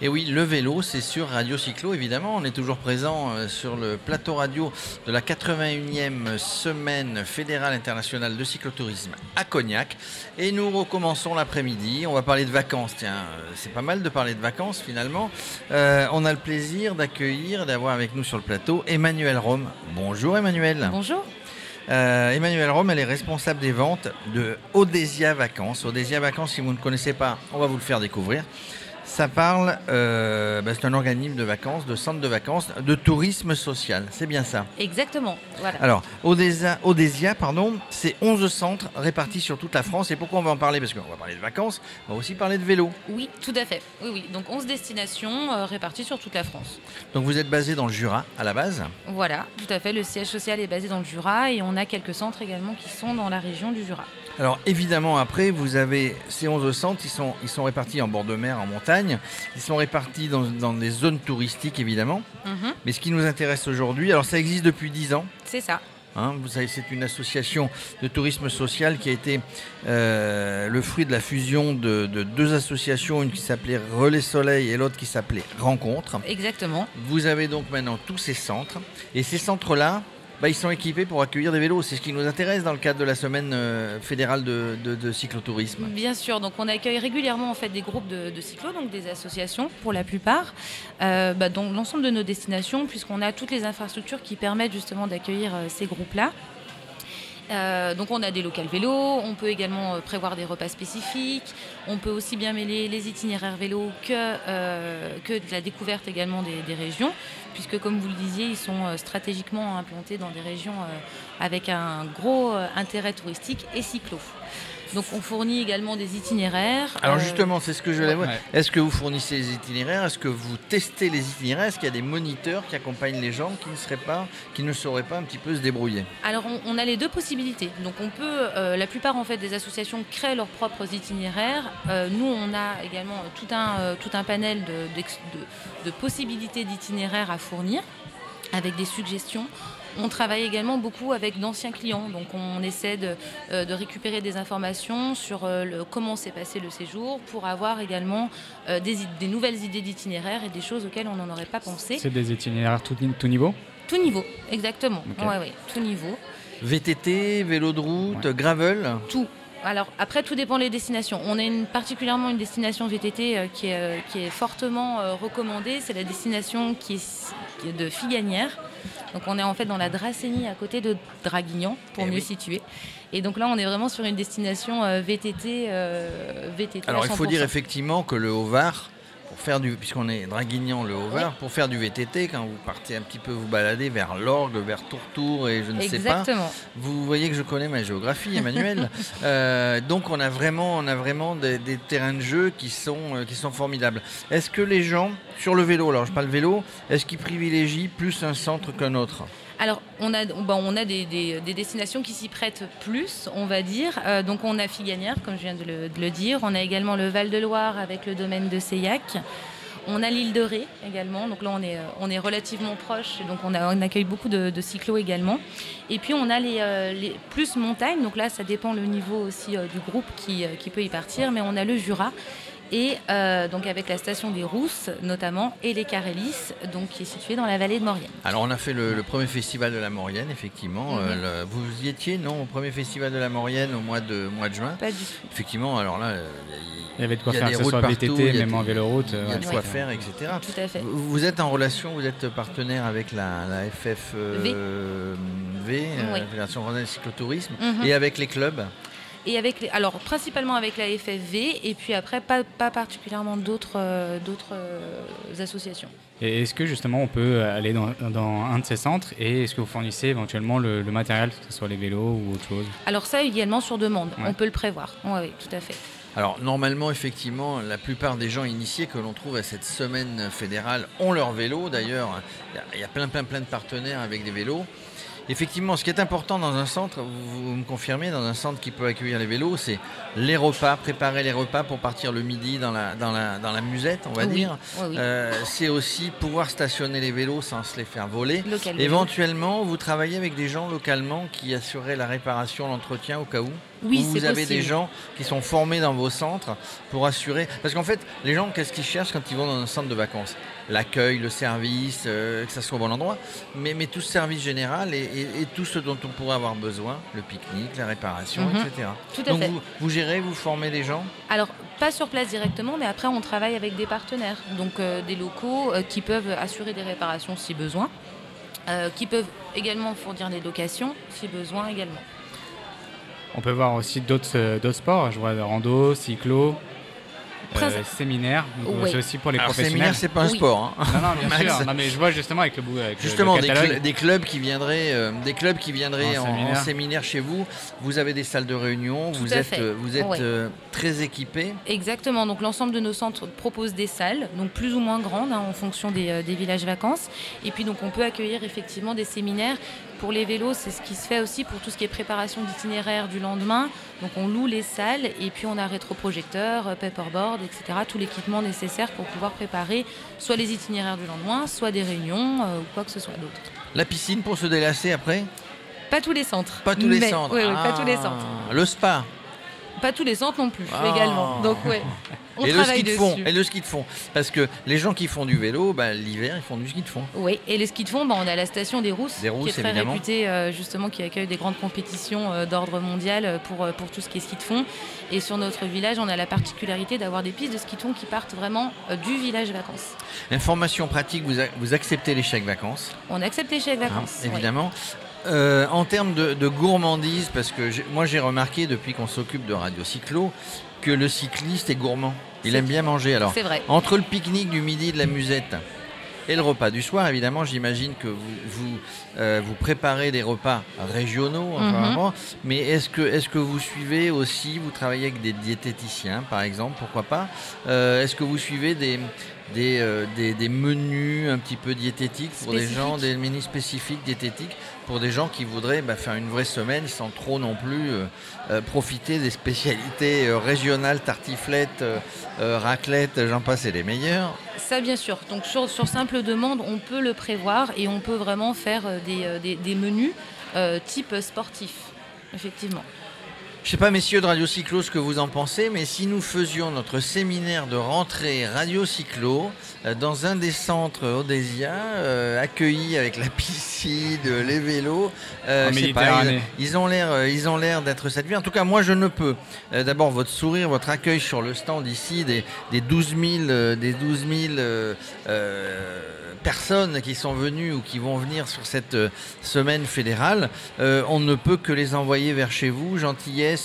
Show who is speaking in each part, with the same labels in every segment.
Speaker 1: Et oui, le vélo, c'est sur Radio Cyclo, évidemment. On est toujours présent euh, sur le plateau radio de la 81e semaine fédérale internationale de cyclotourisme à Cognac. Et nous recommençons l'après-midi. On va parler de vacances. Tiens, euh, c'est pas mal de parler de vacances finalement. Euh, on a le plaisir d'accueillir, d'avoir avec nous sur le plateau Emmanuel Rome. Bonjour Emmanuel.
Speaker 2: Bonjour.
Speaker 1: Euh, Emmanuel Rome, elle est responsable des ventes de Odésia Vacances. Odésia Vacances, si vous ne connaissez pas, on va vous le faire découvrir. Ça parle, euh, bah, c'est un organisme de vacances, de centre de vacances, de tourisme social. C'est bien ça.
Speaker 2: Exactement. Voilà.
Speaker 1: Alors, Odésia, Odésia, pardon, c'est 11 centres répartis sur toute la France. Et pourquoi on va en parler? Parce qu'on va parler de vacances, on va aussi parler de vélo.
Speaker 2: Oui, tout à fait. Oui, oui. Donc 11 destinations euh, réparties sur toute la France.
Speaker 1: Donc vous êtes basé dans le Jura à la base?
Speaker 2: Voilà, tout à fait. Le siège social est basé dans le Jura et on a quelques centres également qui sont dans la région du Jura.
Speaker 1: Alors évidemment après vous avez ces 11 centres, ils sont, ils sont répartis en bord de mer, en montagne, ils sont répartis dans, dans des zones touristiques évidemment.
Speaker 2: Mhm.
Speaker 1: Mais ce qui nous intéresse aujourd'hui, alors ça existe depuis 10 ans.
Speaker 2: C'est ça.
Speaker 1: hein, vous savez, c'est une association de tourisme social qui a été euh, le fruit de la fusion de, de deux associations, une qui s'appelait Relais Soleil et l'autre qui s'appelait Rencontre.
Speaker 2: Exactement.
Speaker 1: Vous avez donc maintenant tous ces centres. Et ces centres-là, bah, ils sont équipés pour accueillir des vélos. C'est ce qui nous intéresse dans le cadre de la semaine euh, fédérale de, cyclotourisme.
Speaker 2: Bien sûr, donc on accueille régulièrement en fait des groupes de, de donc des associations pour la plupart, euh, bah, dans l'ensemble de nos destinations, puisqu'on a toutes les infrastructures qui permettent justement d'accueillir euh, ces groupes-là. Euh, donc on a des locales vélos, on peut également euh, prévoir des repas spécifiques, on peut aussi bien mêler les itinéraires vélos que, euh, que de la découverte également des, des régions, puisque comme vous le disiez, ils sont stratégiquement implantés dans des régions avec un gros intérêt touristique et cyclo. Donc on fournit également des itinéraires.
Speaker 1: Alors
Speaker 2: euh,
Speaker 1: justement, c'est ce que je voulais voir.
Speaker 3: Ouais.
Speaker 1: Est-ce que vous fournissez les itinéraires? Est-ce que vous testez les itinéraires? Est-ce qu'il y a des moniteurs qui accompagnent les gens qui ne seraient pas, qui ne sauraient pas un petit peu se débrouiller?
Speaker 2: Alors on, on a les deux possibilités. Donc on peut, euh, la plupart en fait des associations créent leurs propres itinéraires. Euh, nous on a également tout un, euh, tout un panel de, d'ex- de- de possibilités d'itinéraires à fournir avec des suggestions. On travaille également beaucoup avec d'anciens clients, donc on essaie de, euh, de récupérer des informations sur euh, le- comment s'est passé le séjour pour avoir également euh, des, nouvelles idées d'itinéraires et des choses auxquelles on n'en aurait pas pensé.
Speaker 3: C'est des itinéraires tout, tout niveau?
Speaker 2: Tout niveau, exactement.
Speaker 3: Ok.
Speaker 2: Ouais, ouais, tout niveau.
Speaker 1: VTT, vélo de route, gravel?
Speaker 2: Tout. Alors après, tout dépend des destinations. On a une, particulièrement une destination VTT euh, qui, est, euh, qui est fortement euh, recommandée. C'est la destination qui est, qui est de Figanière. Donc on est en fait dans la Dracénie à côté de Draguignan pour
Speaker 1: Eh
Speaker 2: mieux
Speaker 1: oui.
Speaker 2: situer. Et donc là, on est vraiment sur une destination euh, VTT. euh, VTT à
Speaker 1: Alors il faut
Speaker 2: 100%.
Speaker 1: dire effectivement que le Haut-Var, pour faire du, puisqu'on est Draguignan, le Haut-Var, pour faire du VTT, quand vous partez un petit peu vous balader vers l'Orgue, vers Tourtour et je ne sais pas, vous voyez que je connais ma géographie, Emmanuel. Euh, donc on a vraiment, on a vraiment des, des terrains de jeu qui sont, euh, qui sont formidables. Est-ce que les gens sur le vélo, alors je parle vélo, est-ce qu'ils privilégient plus un centre qu'un autre?
Speaker 2: Alors, on a, des, des- des destinations qui s'y prêtent plus, on va dire. Euh, donc, on a Figanière, comme je viens de le, dire. On a également le Val-de-Loire avec le domaine de Seillac. On a l'île de Ré également. Donc là, on est, euh, relativement proche. Donc, on, accueille beaucoup de, de cyclos également. Et puis, on a les, euh, plus montagnes. Donc là, ça dépend le niveau aussi du groupe qui peut y partir. Mais on a le Jura. Et euh, donc avec la station des Rousses notamment et les Carélis, donc qui est située dans la vallée de Maurienne.
Speaker 1: Alors on a fait le, le premier festival de la Maurienne, effectivement.
Speaker 2: Mhm.
Speaker 1: Euh, le- vous y étiez, non, au premier festival de la Maurienne au mois de, mois de juin
Speaker 2: Pas du tout.
Speaker 1: Effectivement, alors là, euh,
Speaker 3: Il y avait de quoi
Speaker 1: il y a
Speaker 3: faire,
Speaker 1: des routes
Speaker 3: soit
Speaker 1: partout, a
Speaker 3: même en véloroute.
Speaker 1: Il y a
Speaker 3: euh,
Speaker 1: de
Speaker 3: ouais.
Speaker 1: quoi faire, etc.
Speaker 2: Tout à fait.
Speaker 1: Vous vous êtes en relation, vous êtes partenaire avec la, la FF euh, V, euh,
Speaker 2: Oui.
Speaker 1: Fédération française de cyclotourisme,
Speaker 2: Mhm.
Speaker 1: et avec les clubs.
Speaker 2: Et avec les, alors principalement avec la FFV et puis après pas, pas particulièrement d'autres euh, d'autres euh, associations.
Speaker 3: Et est-ce que justement on peut aller dans, dans un de ces centres et est-ce que vous fournissez éventuellement le, le matériel, que ce soit les vélos ou autre chose?
Speaker 2: Alors ça également sur demande,
Speaker 3: Ouais.
Speaker 2: on peut le prévoir. Oui, oui, tout à fait.
Speaker 1: Alors normalement, effectivement, la plupart des gens initiés que l'on trouve à cette semaine fédérale ont leur vélo. D'ailleurs, il y y, a plein, plein, plein de partenaires avec des vélos. Effectivement, ce qui est important dans un centre, vous, me confirmez, dans un centre qui peut accueillir les vélos, c'est les repas, préparer les repas pour partir le midi dans la, dans la, dans la musette, on va dire. Euh, c'est aussi pouvoir stationner les vélos sans se les faire voler. Éventuellement, vous travaillez avec des gens localement qui assuraient la réparation, l'entretien au cas où?
Speaker 2: Oui,
Speaker 1: vous avez des gens qui sont formés dans vos centres pour assurer? Parce qu'en fait, les gens, qu'est-ce qu'ils cherchent quand ils vont dans un centre de vacances? L'accueil, le service, euh, que ça soit au bon endroit, mais, mais tout ce service général et, tout ce dont on pourrait avoir besoin, le pique-nique, la réparation, mhm. etc.
Speaker 2: Tout à Donc
Speaker 1: Vous, vous gérez, vous formez des gens?
Speaker 2: Alors, pas sur place directement, mais après, on travaille avec des partenaires, donc euh, des locaux euh, qui peuvent assurer des réparations si besoin, qui peuvent également fournir des locations si besoin également.
Speaker 3: On peut voir aussi d'autres sports, je vois rando, cyclo, euh, séminaire, c'est aussi pour les Alors, professionnels.
Speaker 1: Séminaire, c'est pas un sport.
Speaker 3: Hein. Non, non, bien sûr. Non, mais je vois justement avec le bout.
Speaker 1: justement, des, clubs qui viendraient, euh, des clubs qui viendraient en, séminaire. chez vous. Vous avez des salles de réunion. vous êtes, vous êtes très équipés.
Speaker 2: Exactement. Donc l'ensemble de nos centres proposent des salles, donc plus ou moins grandes hein, en fonction des, des villages vacances. Et puis donc on peut accueillir effectivement des séminaires pour les vélos, c'est ce qui se fait aussi pour tout ce qui est préparation d'itinéraire du lendemain. Donc on loue les salles et puis on a rétroprojecteur, euh, etc. Tout l'équipement nécessaire pour pouvoir préparer soit les itinéraires du lendemain, soit des réunions euh, ou quoi que ce soit d'autre.
Speaker 1: La piscine pour se délasser après?
Speaker 2: Pas tous les centres.
Speaker 1: Pas tous les centres.
Speaker 2: Oui, pas tous les ah. centres.
Speaker 1: Le spa
Speaker 2: pas tous les centres non plus, ah. également. Donc, ouais.
Speaker 1: et le ski de fond, et le ski de fond, parce que les gens qui font du vélo, bah, l'hiver ils font du ski de fond.
Speaker 2: Oui, et le ski de fond, bah, on a la station des Rousses,
Speaker 1: des
Speaker 2: qui est
Speaker 1: très
Speaker 2: réputée euh, justement, qui accueille des grandes compétitions euh, d'ordre mondial euh, pour, pour tout ce qui est ski de fond. Et sur notre village, on a la particularité d'avoir des pistes de ski de fond qui partent vraiment du village vacances.
Speaker 1: Information pratique, vous, vous acceptez les chèques vacances
Speaker 2: On accepte les chèques vacances.
Speaker 1: Hein, évidemment. Euh, en termes de, gourmandise, parce que moi j'ai remarqué depuis qu'on s'occupe de Radio Cyclo que le cycliste est gourmand. Il aime bien manger. Alors,
Speaker 2: vrai.
Speaker 1: entre le pique-nique du midi de la musette et le repas du soir, évidemment, j'imagine que vous, vous, euh, préparez des repas régionaux, mhm. mais est-ce que, est que vous suivez aussi, vous travaillez avec des diététiciens, par exemple, pourquoi pas? Euh, Est-ce que vous suivez des, des, des, menus un petit peu diététiques pour des gens, des menus spécifiques diététiques pour des gens qui voudraient bah, faire une vraie semaine sans trop non plus euh, euh, profiter des spécialités euh, régionales, tartiflettes, raclette, j'en passe et les meilleurs.
Speaker 2: Ça bien sûr. Donc sur, simple demande, on peut le prévoir et on peut vraiment faire des menus type sportif, effectivement.
Speaker 1: Je sais pas, messieurs de Radio Cyclo, ce que vous en pensez, mais si nous faisions notre séminaire de rentrée Radio Cyclo euh, dans un des centres Odésia, euh, accueillis avec la piscine, les vélos,
Speaker 3: euh, pas,
Speaker 1: ils, ont l'air, ils ont l'air d'être satisfaits. En tout cas, moi, je ne peux. D'abord, votre sourire, votre accueil sur le stand ici, des, des 12 000, des 12 000 personnes qui sont venues ou qui vont venir sur cette semaine fédérale, on ne peut que les envoyer vers chez vous, gentillesse,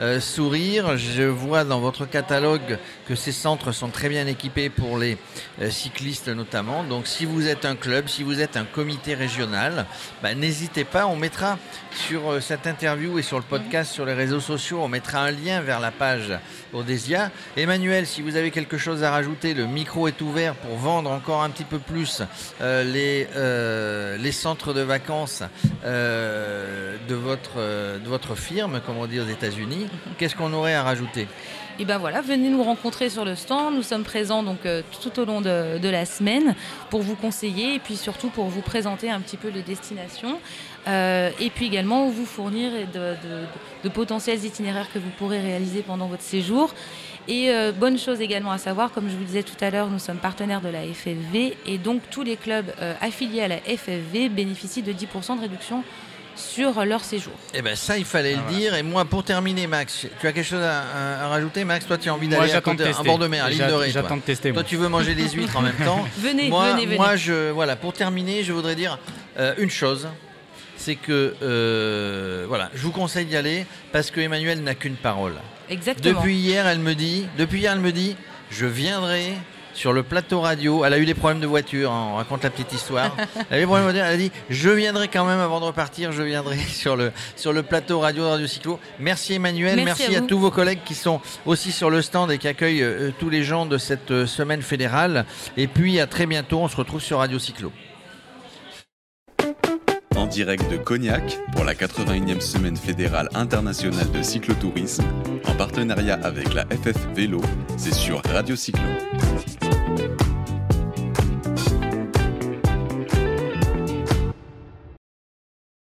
Speaker 1: euh, sourire. Je vois dans votre catalogue que ces centres sont très bien équipés pour les cyclistes notamment. Donc si vous êtes un club, si vous êtes un comité régional, bah, n'hésitez pas, on mettra sur cette interview et sur le podcast sur les réseaux sociaux, on mettra un lien vers la page Odésia. Emmanuel, si vous avez quelque chose à rajouter, le micro est ouvert pour vendre encore un petit peu plus euh, les, euh, centres de vacances euh, de, votre, de votre firme, comme on dit. Qu'est-ce qu'on aurait à rajouter?
Speaker 2: Et ben voilà, venez nous rencontrer sur le stand. Nous sommes présents donc tout au long de, la semaine pour vous conseiller et puis surtout pour vous présenter un petit peu les destinations. et puis également vous fournir de, potentiels itinéraires que vous pourrez réaliser pendant votre séjour. Et euh, bonne chose également à savoir, comme je vous disais tout à l'heure, nous sommes partenaires de la FFV et donc tous les clubs euh, affiliés à la FFV bénéficient de 10% de réduction sur leur séjour.
Speaker 1: Eh bien ça, il fallait le ah, dire. Et moi, pour terminer, Max, tu as quelque chose à, rajouter, Max? Toi, tu as envie d'aller à, bord de mer, à l'île de Ré.
Speaker 3: J'attends de tester.
Speaker 1: Toi, tu veux manger des huîtres en même temps?
Speaker 2: venez,
Speaker 1: moi,
Speaker 2: venez, venez.
Speaker 1: Moi, je, voilà, pour terminer, je voudrais dire euh, une chose c'est que voilà, je vous conseille d'y aller parce que Emmanuel n'a qu'une parole.
Speaker 2: Exactement.
Speaker 1: Depuis hier, elle me dit, depuis hier, elle me dit, je viendrai sur le plateau radio. Elle a eu des problèmes de voiture, hein, on raconte la petite histoire. Elle a eu des problèmes de voiture, elle a dit Je viendrai quand même avant de repartir, je viendrai sur le, sur le plateau radio de Radio Cyclo. Merci Emmanuel, merci, à, tous vos collègues qui sont aussi sur le stand et qui accueillent euh, tous les gens de cette euh, semaine fédérale. Et puis à très bientôt, on se retrouve sur Radio Cyclo.
Speaker 4: direct de Cognac pour la 81e semaine fédérale internationale de cyclotourisme, en partenariat avec la FF Vélo, c'est sur Radio Cyclo.